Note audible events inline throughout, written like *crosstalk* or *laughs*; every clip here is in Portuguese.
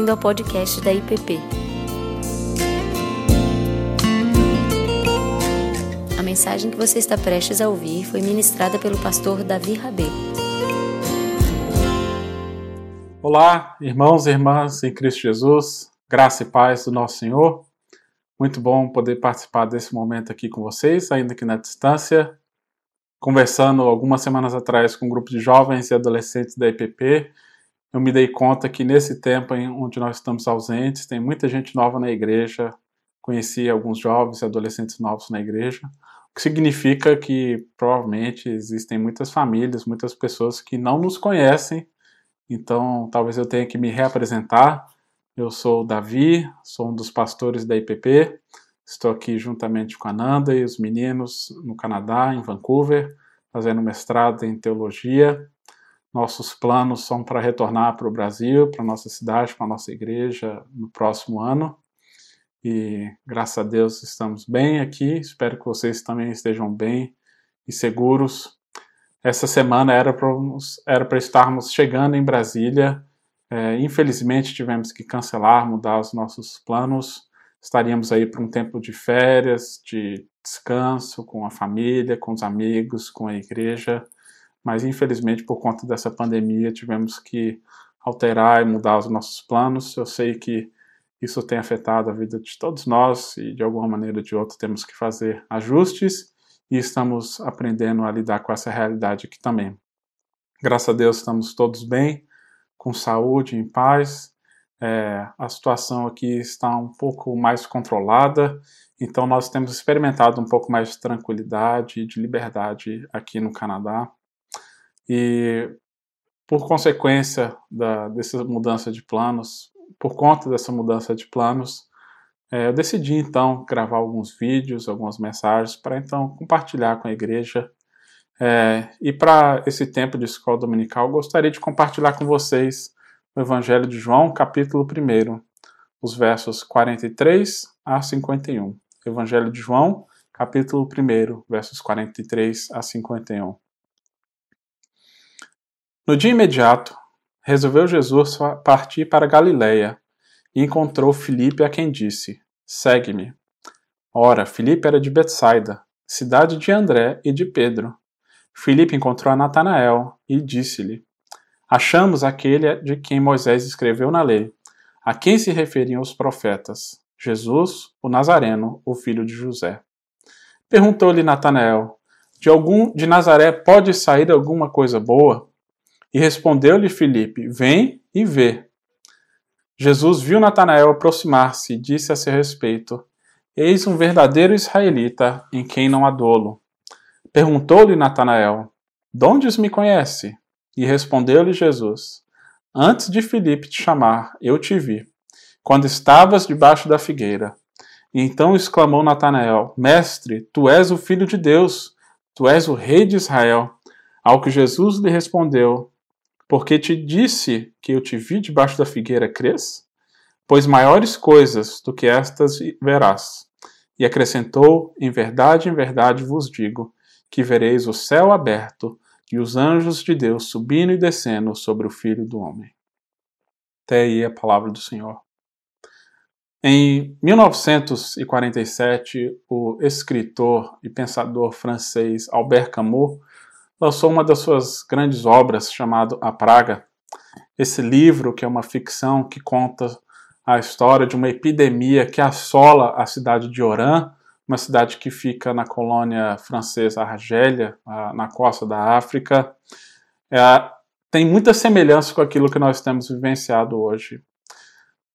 bem-vindo ao podcast da IPP. A mensagem que você está prestes a ouvir foi ministrada pelo pastor Davi Rabê. Olá, irmãos e irmãs em Cristo Jesus, graça e paz do nosso Senhor. Muito bom poder participar desse momento aqui com vocês, ainda que na distância. Conversando algumas semanas atrás com um grupo de jovens e adolescentes da IPP, eu me dei conta que nesse tempo em onde nós estamos ausentes, tem muita gente nova na igreja. Conheci alguns jovens e adolescentes novos na igreja, o que significa que provavelmente existem muitas famílias, muitas pessoas que não nos conhecem. Então, talvez eu tenha que me reapresentar. Eu sou o Davi, sou um dos pastores da IPP. Estou aqui juntamente com a Nanda e os meninos no Canadá, em Vancouver, fazendo mestrado em teologia. Nossos planos são para retornar para o Brasil, para nossa cidade, para nossa igreja no próximo ano. E graças a Deus estamos bem aqui. Espero que vocês também estejam bem e seguros. Essa semana era para estarmos chegando em Brasília. É, infelizmente tivemos que cancelar, mudar os nossos planos. Estaríamos aí para um tempo de férias, de descanso com a família, com os amigos, com a igreja mas infelizmente por conta dessa pandemia tivemos que alterar e mudar os nossos planos. Eu sei que isso tem afetado a vida de todos nós e de alguma maneira ou de outra temos que fazer ajustes e estamos aprendendo a lidar com essa realidade aqui também. Graças a Deus estamos todos bem, com saúde, em paz. É, a situação aqui está um pouco mais controlada, então nós temos experimentado um pouco mais de tranquilidade e de liberdade aqui no Canadá. E por consequência da, dessa mudança de planos, por conta dessa mudança de planos, é, eu decidi então gravar alguns vídeos, algumas mensagens para então compartilhar com a igreja. É, e para esse tempo de escola dominical, gostaria de compartilhar com vocês o Evangelho de João, capítulo 1, os versos 43 a 51. Evangelho de João, capítulo 1, versos 43 a 51. No dia imediato, resolveu Jesus partir para Galiléia e encontrou Filipe a quem disse: Segue-me. Ora, Filipe era de Betsaida, cidade de André e de Pedro. Filipe encontrou a Natanael e disse-lhe: Achamos aquele de quem Moisés escreveu na lei, a quem se referiam os profetas, Jesus, o Nazareno, o filho de José. Perguntou-lhe Natanael: De algum de Nazaré pode sair alguma coisa boa? E respondeu-lhe Filipe: Vem e vê. Jesus viu Natanael aproximar-se e disse a seu respeito: Eis um verdadeiro israelita em quem não há dolo. Perguntou-lhe Natanael: Dondes me conhece? E respondeu-lhe Jesus: Antes de Filipe te chamar, eu te vi, quando estavas debaixo da figueira. E então exclamou Natanael: Mestre, tu és o filho de Deus, tu és o rei de Israel. Ao que Jesus lhe respondeu: porque te disse que eu te vi debaixo da figueira, crês? Pois maiores coisas do que estas verás. E acrescentou: Em verdade, em verdade vos digo, que vereis o céu aberto e os anjos de Deus subindo e descendo sobre o Filho do Homem. Até aí a palavra do Senhor. Em 1947, o escritor e pensador francês Albert Camus lançou uma das suas grandes obras chamado A Praga. Esse livro, que é uma ficção que conta a história de uma epidemia que assola a cidade de Oran, uma cidade que fica na colônia francesa Argélia, na costa da África. É, tem muita semelhança com aquilo que nós temos vivenciado hoje.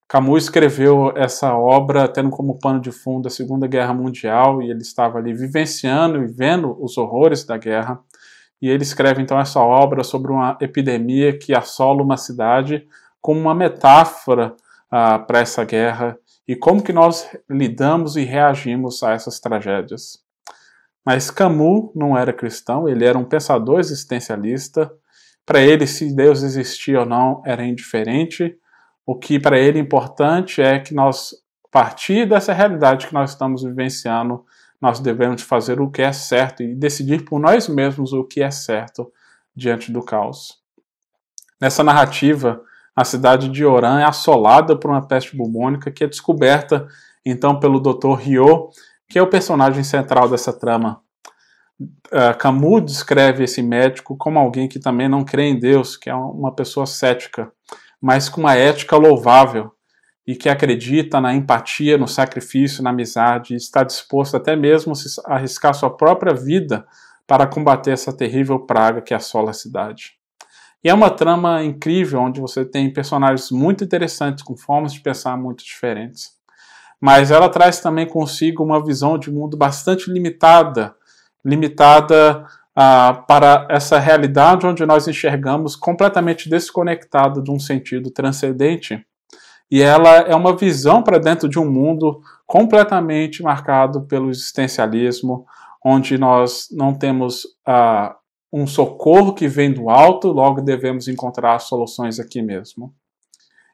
Camus escreveu essa obra tendo como pano de fundo a Segunda Guerra Mundial e ele estava ali vivenciando e vendo os horrores da guerra e ele escreve então essa obra sobre uma epidemia que assola uma cidade como uma metáfora ah, para essa guerra e como que nós lidamos e reagimos a essas tragédias. Mas Camus não era cristão, ele era um pensador existencialista. Para ele, se Deus existia ou não era indiferente. O que para ele é importante é que nós, a partir dessa realidade que nós estamos vivenciando, nós devemos fazer o que é certo e decidir por nós mesmos o que é certo diante do caos. Nessa narrativa, a cidade de Oran é assolada por uma peste bubônica que é descoberta então pelo Dr. Rio, que é o personagem central dessa trama. Uh, Camus descreve esse médico como alguém que também não crê em Deus, que é uma pessoa cética, mas com uma ética louvável e que acredita na empatia, no sacrifício, na amizade, e está disposto até mesmo a arriscar sua própria vida para combater essa terrível praga que assola a cidade. E é uma trama incrível, onde você tem personagens muito interessantes, com formas de pensar muito diferentes. Mas ela traz também consigo uma visão de mundo bastante limitada limitada ah, para essa realidade onde nós enxergamos completamente desconectada de um sentido transcendente. E ela é uma visão para dentro de um mundo completamente marcado pelo existencialismo, onde nós não temos ah, um socorro que vem do alto, logo devemos encontrar soluções aqui mesmo.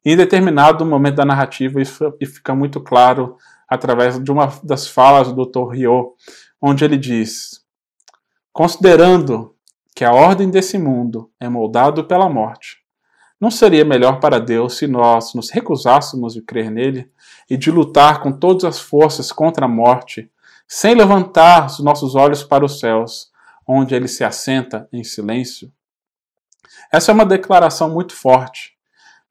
Em determinado momento da narrativa, isso fica muito claro através de uma das falas do Dr. Rio, onde ele diz: Considerando que a ordem desse mundo é moldado pela morte, não seria melhor para Deus se nós nos recusássemos de crer nele e de lutar com todas as forças contra a morte, sem levantar os nossos olhos para os céus, onde ele se assenta em silêncio? Essa é uma declaração muito forte,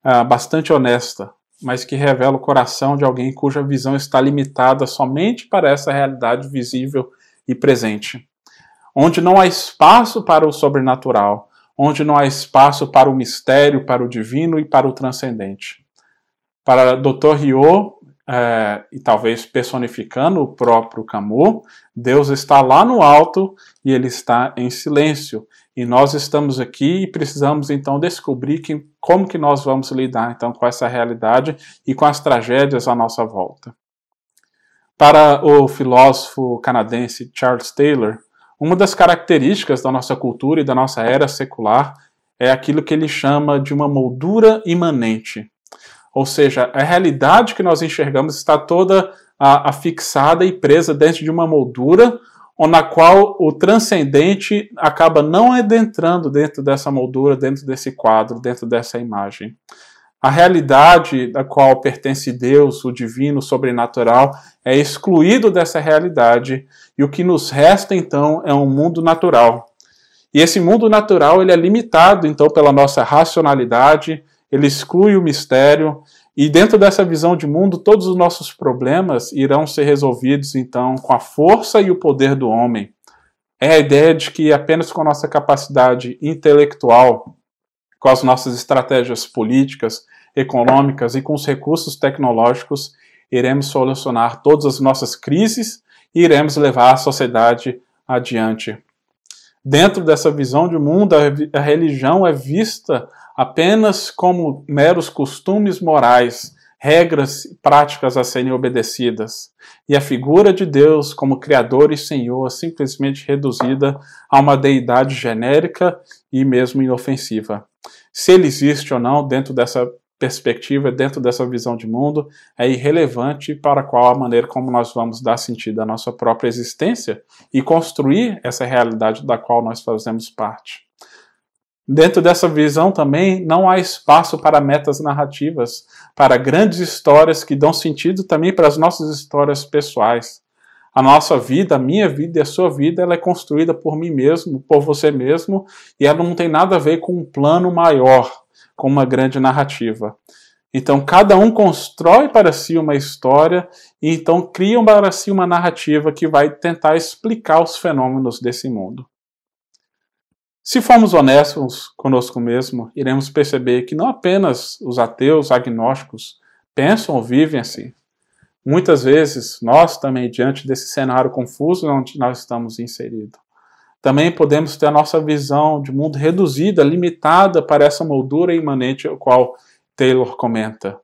ah, bastante honesta, mas que revela o coração de alguém cuja visão está limitada somente para essa realidade visível e presente. Onde não há espaço para o sobrenatural, onde não há espaço para o mistério, para o divino e para o transcendente. Para Dr. Rio, é, e talvez personificando o próprio Camus, Deus está lá no alto e ele está em silêncio. E nós estamos aqui e precisamos então descobrir que, como que nós vamos lidar então com essa realidade e com as tragédias à nossa volta. Para o filósofo canadense Charles Taylor, uma das características da nossa cultura e da nossa era secular é aquilo que ele chama de uma moldura imanente. Ou seja, a realidade que nós enxergamos está toda afixada e presa dentro de uma moldura, na qual o transcendente acaba não adentrando dentro dessa moldura, dentro desse quadro, dentro dessa imagem. A realidade da qual pertence Deus, o divino, o sobrenatural, é excluído dessa realidade e o que nos resta então é um mundo natural. E esse mundo natural ele é limitado então pela nossa racionalidade, ele exclui o mistério, e dentro dessa visão de mundo, todos os nossos problemas irão ser resolvidos então com a força e o poder do homem. É a ideia de que apenas com a nossa capacidade intelectual, com as nossas estratégias políticas, econômicas e com os recursos tecnológicos, iremos solucionar todas as nossas crises e iremos levar a sociedade adiante. Dentro dessa visão de mundo, a religião é vista apenas como meros costumes morais, regras e práticas a serem obedecidas, e a figura de Deus como Criador e Senhor é simplesmente reduzida a uma deidade genérica e mesmo inofensiva. Se ele existe ou não dentro dessa perspectiva, dentro dessa visão de mundo, é irrelevante para qual a maneira como nós vamos dar sentido à nossa própria existência e construir essa realidade da qual nós fazemos parte. Dentro dessa visão também não há espaço para metas narrativas, para grandes histórias que dão sentido também para as nossas histórias pessoais. A nossa vida, a minha vida e a sua vida, ela é construída por mim mesmo, por você mesmo, e ela não tem nada a ver com um plano maior, com uma grande narrativa. Então, cada um constrói para si uma história e então cria para si uma narrativa que vai tentar explicar os fenômenos desse mundo. Se formos honestos conosco mesmo, iremos perceber que não apenas os ateus agnósticos pensam ou vivem assim. Muitas vezes, nós também, diante desse cenário confuso onde nós estamos inseridos, também podemos ter a nossa visão de mundo reduzida, limitada para essa moldura imanente, o qual Taylor comenta,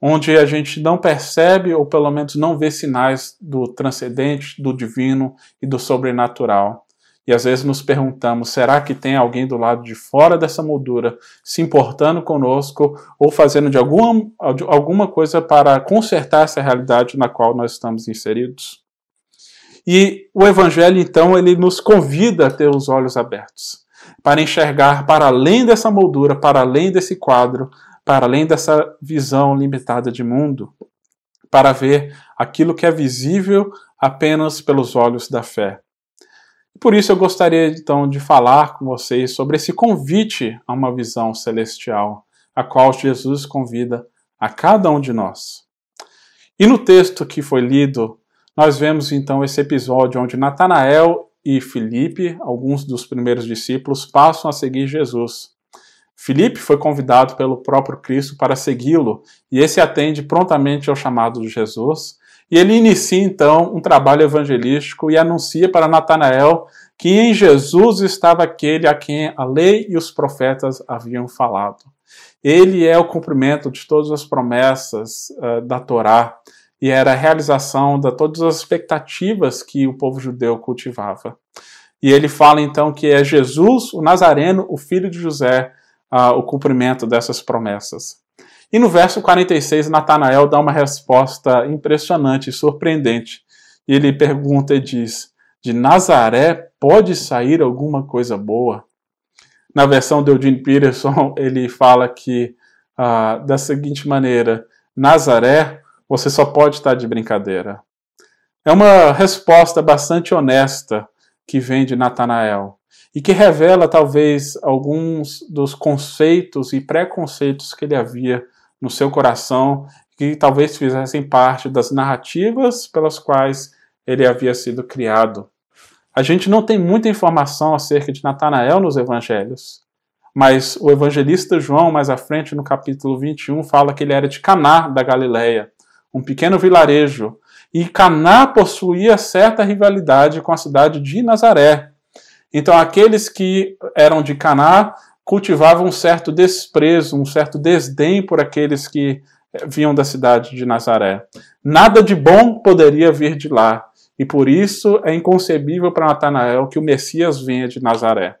onde a gente não percebe ou pelo menos não vê sinais do transcendente, do divino e do sobrenatural. E às vezes nos perguntamos: será que tem alguém do lado de fora dessa moldura se importando conosco ou fazendo de alguma, de alguma coisa para consertar essa realidade na qual nós estamos inseridos? E o Evangelho, então, ele nos convida a ter os olhos abertos para enxergar para além dessa moldura, para além desse quadro, para além dessa visão limitada de mundo, para ver aquilo que é visível apenas pelos olhos da fé. Por isso eu gostaria então de falar com vocês sobre esse convite a uma visão celestial, a qual Jesus convida a cada um de nós. E no texto que foi lido, nós vemos então esse episódio onde Natanael e Filipe, alguns dos primeiros discípulos, passam a seguir Jesus. Filipe foi convidado pelo próprio Cristo para segui-lo, e esse atende prontamente ao chamado de Jesus. E ele inicia então um trabalho evangelístico e anuncia para Natanael que em Jesus estava aquele a quem a lei e os profetas haviam falado. Ele é o cumprimento de todas as promessas uh, da Torá e era a realização de todas as expectativas que o povo judeu cultivava. E ele fala então que é Jesus, o Nazareno, o filho de José, uh, o cumprimento dessas promessas. E no verso 46, Natanael dá uma resposta impressionante e surpreendente. Ele pergunta e diz: De Nazaré pode sair alguma coisa boa? Na versão de Eugene Peterson, *laughs* ele fala que uh, da seguinte maneira: Nazaré, você só pode estar de brincadeira. É uma resposta bastante honesta que vem de Natanael e que revela talvez alguns dos conceitos e preconceitos que ele havia no seu coração, que talvez fizessem parte das narrativas pelas quais ele havia sido criado. A gente não tem muita informação acerca de Natanael nos evangelhos, mas o evangelista João, mais à frente no capítulo 21, fala que ele era de Caná da Galileia, um pequeno vilarejo, e Caná possuía certa rivalidade com a cidade de Nazaré. Então aqueles que eram de Caná cultivavam um certo desprezo, um certo desdém por aqueles que eh, vinham da cidade de Nazaré. Nada de bom poderia vir de lá, e por isso é inconcebível para Natanael que o Messias venha de Nazaré.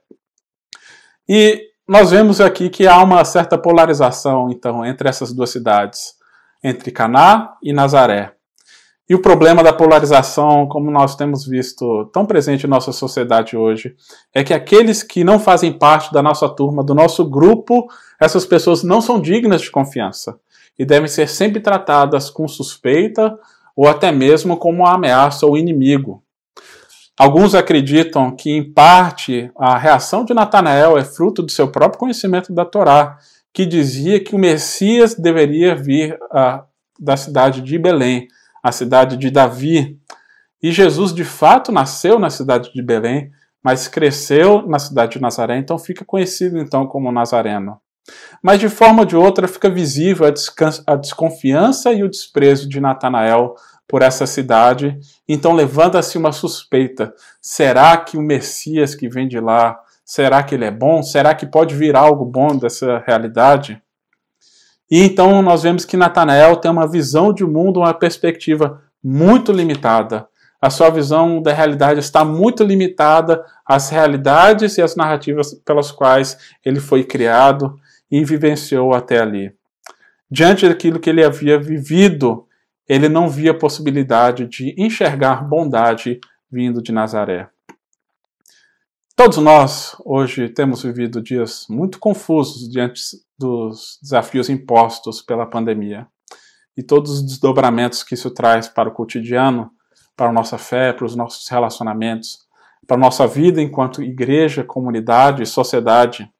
E nós vemos aqui que há uma certa polarização, então, entre essas duas cidades, entre Caná e Nazaré. E o problema da polarização, como nós temos visto tão presente em nossa sociedade hoje, é que aqueles que não fazem parte da nossa turma, do nosso grupo, essas pessoas não são dignas de confiança e devem ser sempre tratadas com suspeita ou até mesmo como uma ameaça ou inimigo. Alguns acreditam que, em parte, a reação de Natanael é fruto do seu próprio conhecimento da Torá, que dizia que o Messias deveria vir uh, da cidade de Belém a cidade de Davi. E Jesus de fato nasceu na cidade de Belém, mas cresceu na cidade de Nazaré, então fica conhecido então como Nazareno. Mas de forma ou de outra fica visível a, a desconfiança e o desprezo de Natanael por essa cidade, então levanta-se uma suspeita: será que o Messias que vem de lá, será que ele é bom? Será que pode vir algo bom dessa realidade? E então nós vemos que Natanael tem uma visão de mundo, uma perspectiva muito limitada. A sua visão da realidade está muito limitada às realidades e às narrativas pelas quais ele foi criado e vivenciou até ali. Diante daquilo que ele havia vivido, ele não via possibilidade de enxergar bondade vindo de Nazaré. Todos nós hoje temos vivido dias muito confusos diante dos desafios impostos pela pandemia e todos os desdobramentos que isso traz para o cotidiano, para a nossa fé, para os nossos relacionamentos, para a nossa vida enquanto igreja, comunidade e sociedade.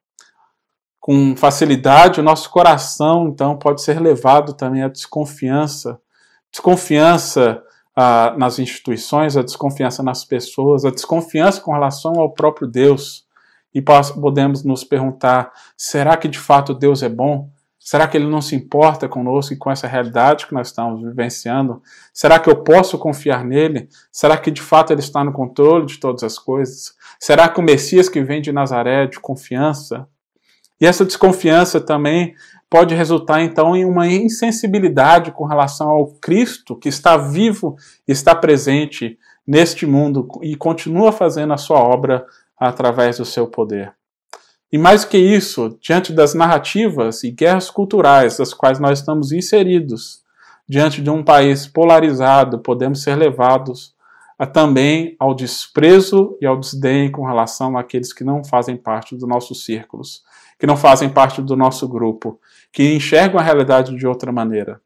Com facilidade, o nosso coração, então, pode ser levado também à desconfiança desconfiança ah, nas instituições, a desconfiança nas pessoas, a desconfiança com relação ao próprio Deus. E podemos nos perguntar: será que de fato Deus é bom? Será que Ele não se importa conosco e com essa realidade que nós estamos vivenciando? Será que eu posso confiar nele? Será que de fato Ele está no controle de todas as coisas? Será que o Messias que vem de Nazaré é de confiança? E essa desconfiança também pode resultar então em uma insensibilidade com relação ao Cristo que está vivo, está presente neste mundo e continua fazendo a sua obra através do seu poder. E mais que isso, diante das narrativas e guerras culturais das quais nós estamos inseridos, diante de um país polarizado, podemos ser levados também ao desprezo e ao desdém com relação àqueles que não fazem parte dos nossos círculos, que não fazem parte do nosso grupo, que enxergam a realidade de outra maneira.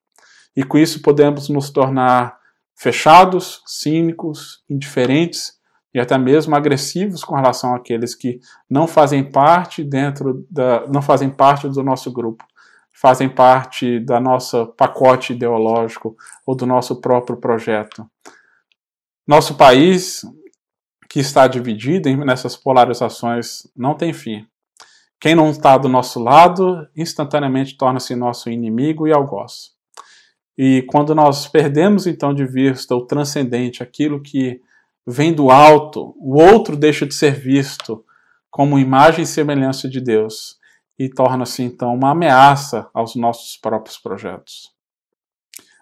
E com isso podemos nos tornar fechados, cínicos, indiferentes e até mesmo agressivos com relação àqueles que não fazem parte dentro da não fazem parte do nosso grupo, fazem parte da nossa pacote ideológico ou do nosso próprio projeto. Nosso país, que está dividido nessas polarizações, não tem fim. Quem não está do nosso lado, instantaneamente torna-se nosso inimigo e algoz. E quando nós perdemos então de vista o transcendente, aquilo que vem do alto, o outro deixa de ser visto como imagem e semelhança de Deus e torna-se então uma ameaça aos nossos próprios projetos.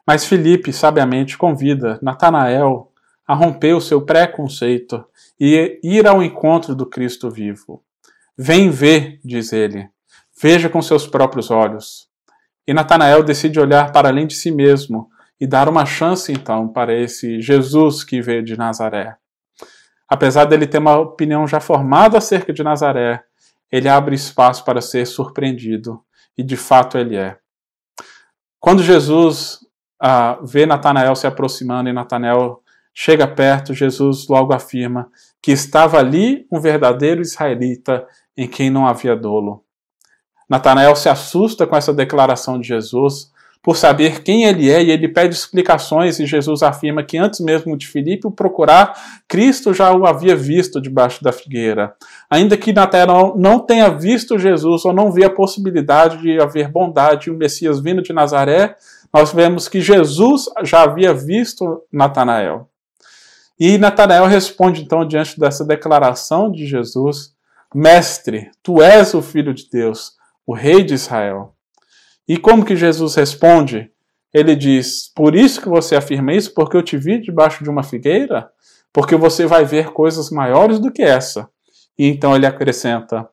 Mas Felipe sabiamente convida Natanael a romper o seu preconceito e ir ao encontro do Cristo vivo. Vem ver, diz ele, veja com seus próprios olhos. E Natanael decide olhar para além de si mesmo e dar uma chance então para esse Jesus que veio de Nazaré. Apesar dele ter uma opinião já formada acerca de Nazaré, ele abre espaço para ser surpreendido, e de fato ele é. Quando Jesus ah, vê Natanael se aproximando e Natanael chega perto, Jesus logo afirma que estava ali um verdadeiro israelita em quem não havia dolo. Natanael se assusta com essa declaração de Jesus, por saber quem ele é, e ele pede explicações, e Jesus afirma que antes mesmo de Filipe o procurar, Cristo já o havia visto debaixo da figueira. Ainda que Natanael não tenha visto Jesus ou não vê a possibilidade de haver bondade e o Messias vindo de Nazaré, nós vemos que Jesus já havia visto Natanael. E Natanael responde então diante dessa declaração de Jesus: Mestre, tu és o filho de Deus, o rei de Israel. E como que Jesus responde? Ele diz: Por isso que você afirma isso, porque eu te vi debaixo de uma figueira? Porque você vai ver coisas maiores do que essa. E então ele acrescenta: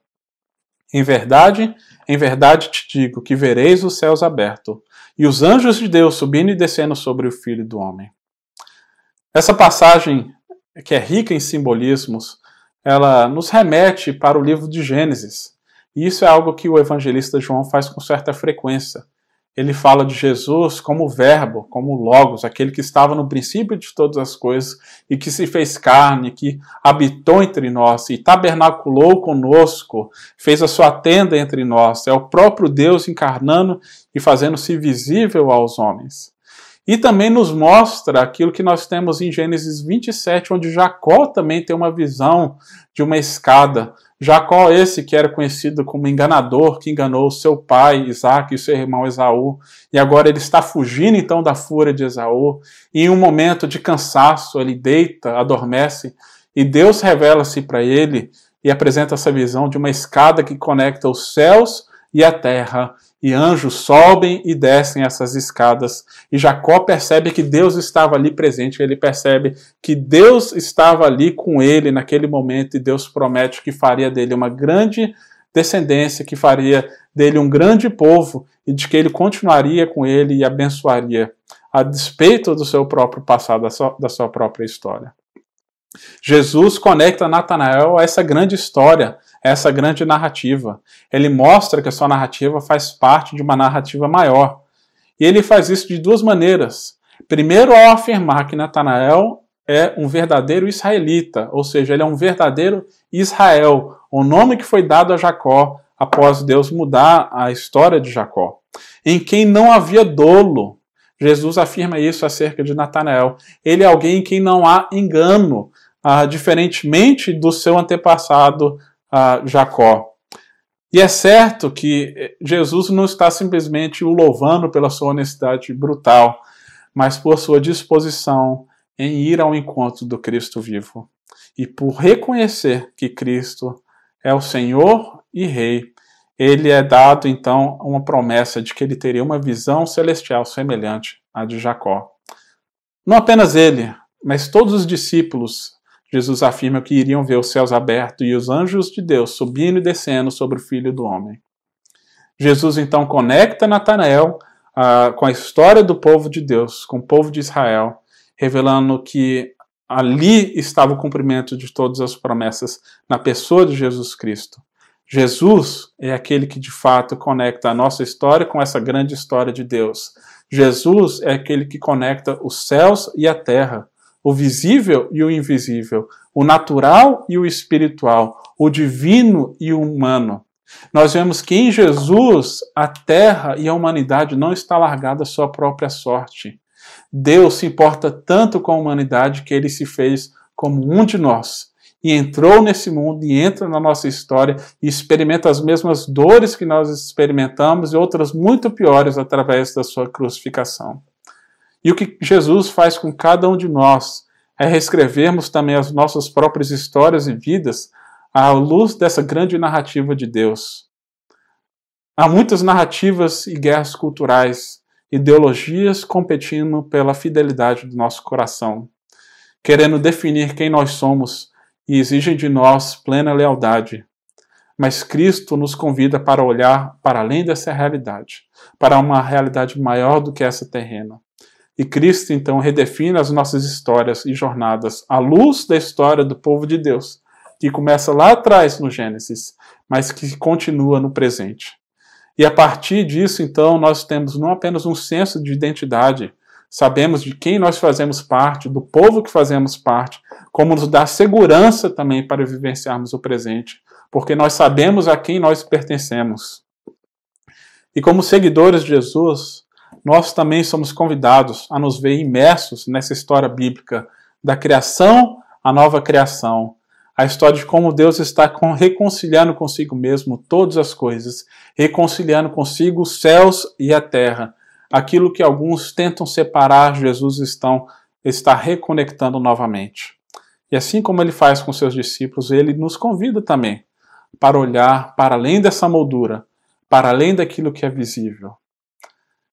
Em verdade, em verdade te digo que vereis os céus abertos e os anjos de Deus subindo e descendo sobre o Filho do Homem. Essa passagem, que é rica em simbolismos, ela nos remete para o livro de Gênesis e isso é algo que o evangelista João faz com certa frequência. Ele fala de Jesus como Verbo, como Logos, aquele que estava no princípio de todas as coisas e que se fez carne, que habitou entre nós e tabernaculou conosco, fez a sua tenda entre nós. É o próprio Deus encarnando e fazendo-se visível aos homens. E também nos mostra aquilo que nós temos em Gênesis 27, onde Jacó também tem uma visão de uma escada Jacó, esse que era conhecido como enganador, que enganou seu pai Isaac e seu irmão Esaú, e agora ele está fugindo então da fúria de Esaú, e em um momento de cansaço ele deita, adormece, e Deus revela-se para ele e apresenta essa visão de uma escada que conecta os céus e a terra, e anjos sobem e descem essas escadas. E Jacó percebe que Deus estava ali presente, ele percebe que Deus estava ali com ele naquele momento, e Deus promete que faria dele uma grande descendência, que faria dele um grande povo, e de que ele continuaria com ele e abençoaria, a despeito do seu próprio passado, da sua, da sua própria história. Jesus conecta Natanael a essa grande história essa grande narrativa. Ele mostra que a sua narrativa faz parte de uma narrativa maior. E ele faz isso de duas maneiras. Primeiro, ao afirmar que Natanael é um verdadeiro israelita, ou seja, ele é um verdadeiro Israel, o nome que foi dado a Jacó após Deus mudar a história de Jacó, em quem não havia dolo. Jesus afirma isso acerca de Natanael. Ele é alguém em quem não há engano, ah, diferentemente do seu antepassado a Jacó. E é certo que Jesus não está simplesmente o louvando pela sua honestidade brutal, mas por sua disposição em ir ao encontro do Cristo vivo. E por reconhecer que Cristo é o Senhor e Rei, ele é dado então uma promessa de que ele teria uma visão celestial semelhante à de Jacó. Não apenas ele, mas todos os discípulos Jesus afirma que iriam ver os céus abertos e os anjos de Deus subindo e descendo sobre o Filho do Homem. Jesus então conecta Natanael uh, com a história do povo de Deus, com o povo de Israel, revelando que ali estava o cumprimento de todas as promessas na pessoa de Jesus Cristo. Jesus é aquele que de fato conecta a nossa história com essa grande história de Deus. Jesus é aquele que conecta os céus e a terra, o visível e o invisível, o natural e o espiritual, o divino e o humano. Nós vemos que em Jesus a terra e a humanidade não está largada à sua própria sorte. Deus se importa tanto com a humanidade que ele se fez como um de nós e entrou nesse mundo e entra na nossa história e experimenta as mesmas dores que nós experimentamos e outras muito piores através da sua crucificação. E o que Jesus faz com cada um de nós é reescrevermos também as nossas próprias histórias e vidas à luz dessa grande narrativa de Deus. Há muitas narrativas e guerras culturais, ideologias competindo pela fidelidade do nosso coração, querendo definir quem nós somos e exigem de nós plena lealdade. Mas Cristo nos convida para olhar para além dessa realidade, para uma realidade maior do que essa terrena. E Cristo então redefine as nossas histórias e jornadas à luz da história do povo de Deus, que começa lá atrás no Gênesis, mas que continua no presente. E a partir disso, então, nós temos não apenas um senso de identidade, sabemos de quem nós fazemos parte, do povo que fazemos parte, como nos dá segurança também para vivenciarmos o presente, porque nós sabemos a quem nós pertencemos. E como seguidores de Jesus, nós também somos convidados a nos ver imersos nessa história bíblica da criação à nova criação, a história de como Deus está reconciliando consigo mesmo todas as coisas, reconciliando consigo os céus e a terra, aquilo que alguns tentam separar, Jesus estão, está reconectando novamente. E assim como ele faz com seus discípulos, ele nos convida também para olhar para além dessa moldura, para além daquilo que é visível.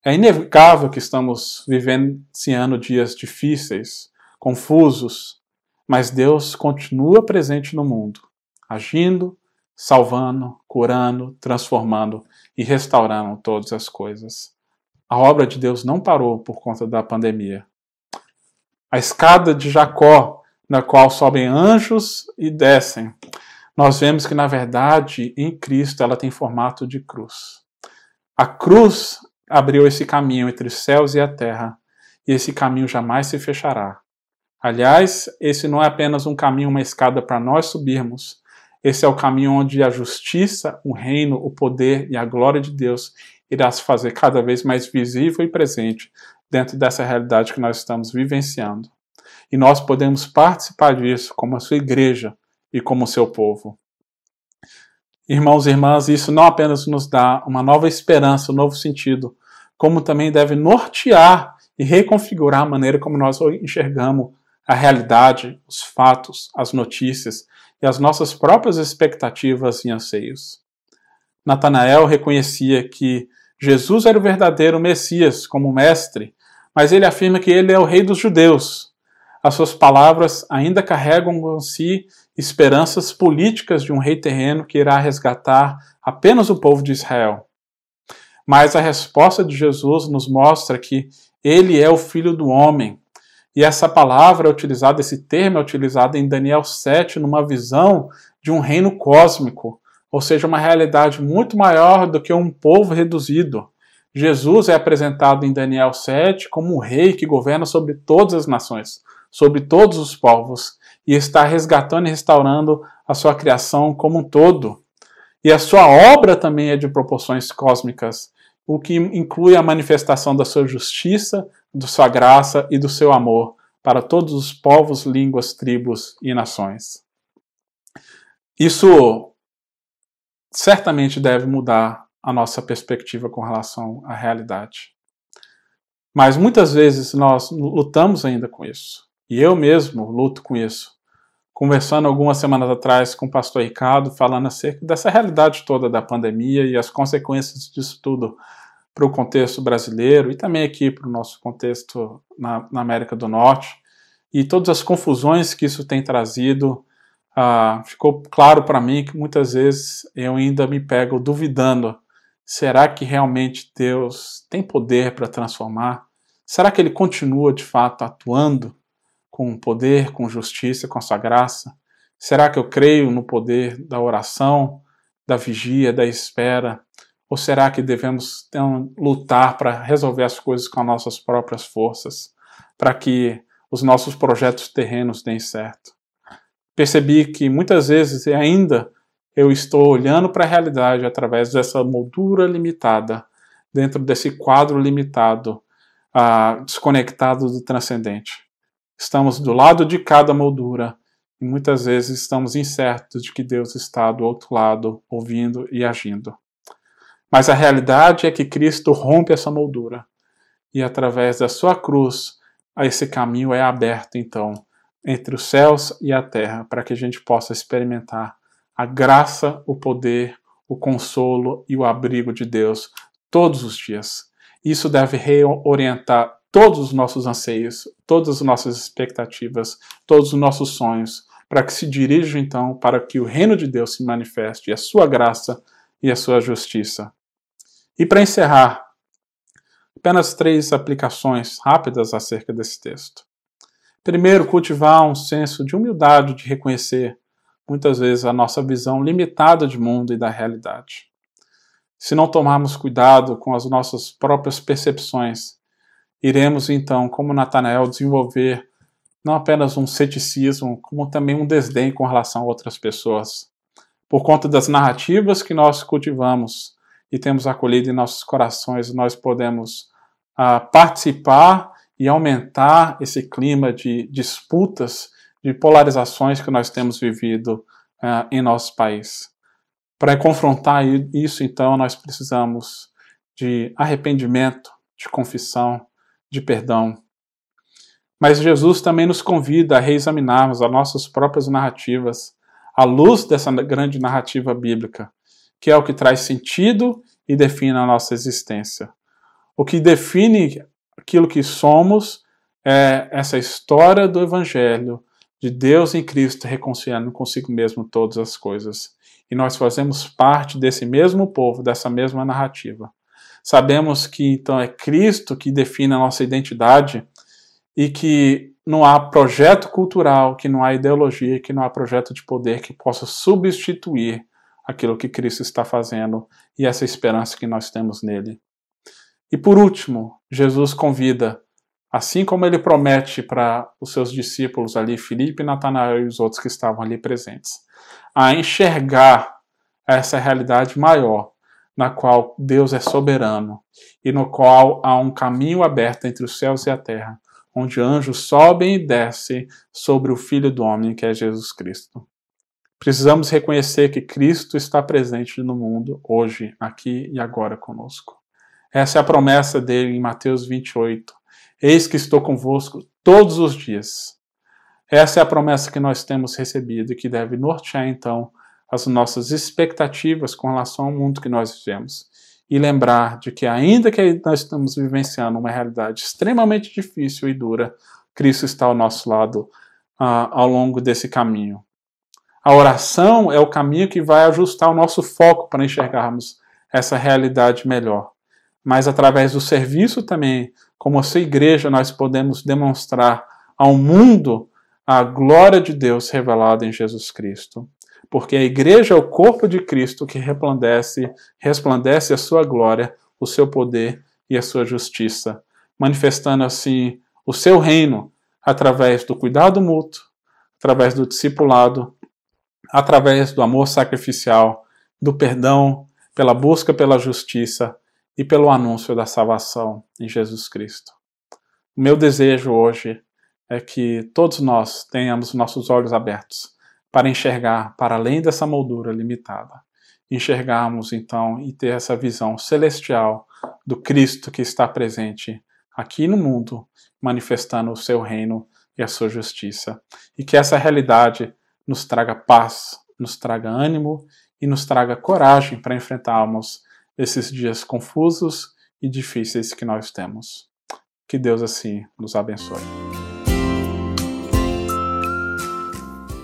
É inevitável que estamos vivenciando dias difíceis, confusos, mas Deus continua presente no mundo, agindo, salvando, curando, transformando e restaurando todas as coisas. A obra de Deus não parou por conta da pandemia. A escada de Jacó, na qual sobem anjos e descem, nós vemos que, na verdade, em Cristo ela tem formato de cruz. A cruz abriu esse caminho entre os céus e a terra, e esse caminho jamais se fechará. Aliás, esse não é apenas um caminho, uma escada para nós subirmos. Esse é o caminho onde a justiça, o reino, o poder e a glória de Deus irá se fazer cada vez mais visível e presente dentro dessa realidade que nós estamos vivenciando. E nós podemos participar disso como a sua igreja e como o seu povo. Irmãos e irmãs, isso não apenas nos dá uma nova esperança, um novo sentido, como também deve nortear e reconfigurar a maneira como nós enxergamos a realidade, os fatos, as notícias e as nossas próprias expectativas e anseios. Natanael reconhecia que Jesus era o verdadeiro Messias como mestre, mas ele afirma que ele é o rei dos judeus. As suas palavras ainda carregam com si esperanças políticas de um rei terreno que irá resgatar apenas o povo de Israel. Mas a resposta de Jesus nos mostra que ele é o filho do homem. E essa palavra é utilizada, esse termo é utilizado em Daniel 7 numa visão de um reino cósmico, ou seja, uma realidade muito maior do que um povo reduzido. Jesus é apresentado em Daniel 7 como um rei que governa sobre todas as nações, sobre todos os povos, e está resgatando e restaurando a sua criação como um todo. E a sua obra também é de proporções cósmicas, o que inclui a manifestação da sua justiça, da sua graça e do seu amor para todos os povos, línguas, tribos e nações. Isso certamente deve mudar a nossa perspectiva com relação à realidade. Mas muitas vezes nós lutamos ainda com isso. E eu mesmo luto com isso. Conversando algumas semanas atrás com o pastor Ricardo, falando acerca dessa realidade toda da pandemia e as consequências disso tudo para o contexto brasileiro e também aqui para o nosso contexto na, na América do Norte e todas as confusões que isso tem trazido ah, ficou claro para mim que muitas vezes eu ainda me pego duvidando: será que realmente Deus tem poder para transformar? Será que Ele continua de fato atuando? Com poder, com justiça, com a sua graça? Será que eu creio no poder da oração, da vigia, da espera? Ou será que devemos então, lutar para resolver as coisas com as nossas próprias forças, para que os nossos projetos terrenos deem certo? Percebi que muitas vezes ainda eu estou olhando para a realidade através dessa moldura limitada, dentro desse quadro limitado, uh, desconectado do transcendente. Estamos do lado de cada moldura e muitas vezes estamos incertos de que Deus está do outro lado, ouvindo e agindo. Mas a realidade é que Cristo rompe essa moldura e através da sua cruz, esse caminho é aberto então entre os céus e a terra para que a gente possa experimentar a graça, o poder, o consolo e o abrigo de Deus todos os dias. Isso deve reorientar todos os nossos anseios, todas as nossas expectativas, todos os nossos sonhos, para que se dirijam então para que o reino de Deus se manifeste, a sua graça e a sua justiça. E para encerrar, apenas três aplicações rápidas acerca desse texto. Primeiro, cultivar um senso de humildade de reconhecer muitas vezes a nossa visão limitada de mundo e da realidade. Se não tomarmos cuidado com as nossas próprias percepções, iremos então, como Natanael, desenvolver não apenas um ceticismo, como também um desdém com relação a outras pessoas, por conta das narrativas que nós cultivamos e temos acolhido em nossos corações, nós podemos uh, participar e aumentar esse clima de disputas de polarizações que nós temos vivido uh, em nosso país. Para confrontar isso, então, nós precisamos de arrependimento, de confissão, de perdão. Mas Jesus também nos convida a reexaminarmos as nossas próprias narrativas à luz dessa grande narrativa bíblica, que é o que traz sentido e define a nossa existência. O que define aquilo que somos é essa história do Evangelho, de Deus em Cristo reconciliando consigo mesmo todas as coisas. E nós fazemos parte desse mesmo povo, dessa mesma narrativa. Sabemos que então é Cristo que define a nossa identidade e que não há projeto cultural, que não há ideologia, que não há projeto de poder que possa substituir aquilo que Cristo está fazendo e essa esperança que nós temos nele. E por último, Jesus convida Assim como ele promete para os seus discípulos ali, Filipe, Natanael e os outros que estavam ali presentes, a enxergar essa realidade maior, na qual Deus é soberano e no qual há um caminho aberto entre os céus e a terra, onde anjos sobem e descem sobre o Filho do Homem, que é Jesus Cristo. Precisamos reconhecer que Cristo está presente no mundo, hoje, aqui e agora conosco. Essa é a promessa dele em Mateus 28 Eis que estou convosco todos os dias. Essa é a promessa que nós temos recebido e que deve nortear então as nossas expectativas com relação ao mundo que nós vivemos. E lembrar de que, ainda que nós estamos vivenciando uma realidade extremamente difícil e dura, Cristo está ao nosso lado uh, ao longo desse caminho. A oração é o caminho que vai ajustar o nosso foco para enxergarmos essa realidade melhor. Mas através do serviço também como a sua igreja, nós podemos demonstrar ao mundo a glória de Deus revelada em Jesus Cristo. Porque a igreja é o corpo de Cristo que resplandece, resplandece a sua glória, o seu poder e a sua justiça, manifestando assim o seu reino através do cuidado mútuo, através do discipulado, através do amor sacrificial, do perdão, pela busca pela justiça e pelo anúncio da salvação em Jesus Cristo. O meu desejo hoje é que todos nós tenhamos nossos olhos abertos para enxergar para além dessa moldura limitada. Enxergarmos então e ter essa visão celestial do Cristo que está presente aqui no mundo, manifestando o seu reino e a sua justiça. E que essa realidade nos traga paz, nos traga ânimo e nos traga coragem para enfrentarmos esses dias confusos e difíceis que nós temos. Que Deus assim nos abençoe.